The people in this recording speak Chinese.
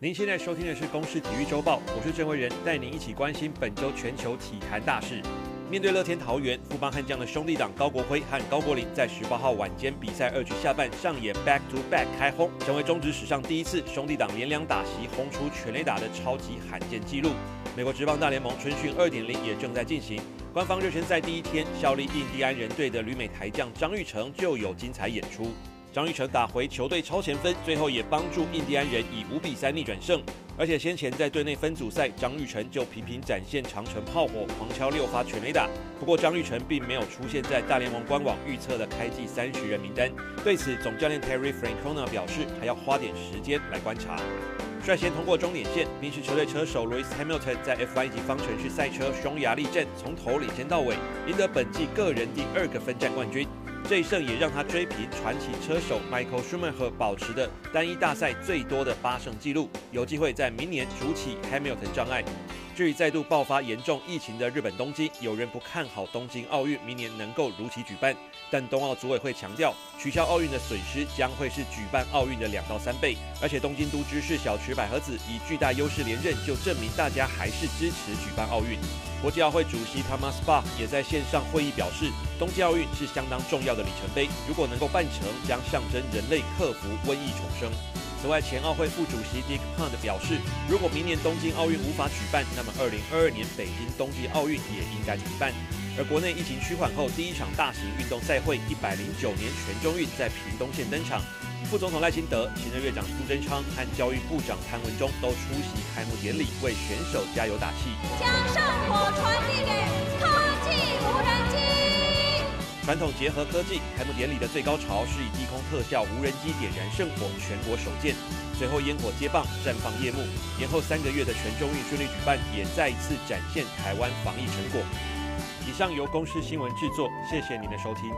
您现在收听的是《公视体育周报》，我是郑伟仁，带您一起关心本周全球体坛大事。面对乐天桃园，富邦悍将的兄弟党高国辉和高国林在十八号晚间比赛二局下半上演 back to back 开轰，成为中职史上第一次兄弟党连两打席轰出全垒打的超级罕见纪录。美国职棒大联盟春训二点零也正在进行，官方热身赛第一天，效力印第安人队的旅美台将张育成就有精彩演出。张玉成打回球队超前分，最后也帮助印第安人以五比三逆转胜。而且先前在队内分组赛，张玉成就频频展现长城炮火，狂敲六发全垒打。不过张玉成并没有出现在大联盟官网预测的开季三十人名单。对此，总教练 Terry Francona 表示，还要花点时间来观察。率先通过终点线，宾士车队车手 Lewis Hamilton 在 F1 级方程式赛车匈牙利站从头领先到尾，赢得本季个人第二个分站冠军。这一胜也让他追平传奇车手 Michael Schumacher 保持的单一大赛最多的八胜纪录，有机会在明年主起 Hamilton 障碍。至于再度爆发严重疫情的日本东京，有人不看好东京奥运明年能够如期举办，但冬奥组委会强调，取消奥运的损失将会是举办奥运的两到三倍。而且东京都知事小池百合子以巨大优势连任，就证明大家还是支持举办奥运。国际奥会主席 Thomas b a 也在线上会议表示，冬季奥运是相当重要的里程碑，如果能够办成，将象征人类克服瘟疫重生。此外，前奥会副主席 Dick Hunt 表示，如果明年东京奥运无法举办，那么2022年北京冬季奥运也应该举办。而国内疫情趋缓后，第一场大型运动赛会——一百零九年全中运在屏东县登场。副总统赖清德、行政院长苏贞昌和教育部长谭文忠都出席开幕典礼，为选手加油打气。将圣火传递传统结合科技，开幕典礼的最高潮是以低空特效无人机点燃圣火，全国首见。随后烟火接棒，绽放夜幕。延后三个月的全中运顺利举办，也再一次展现台湾防疫成果。以上由公视新闻制作，谢谢您的收听。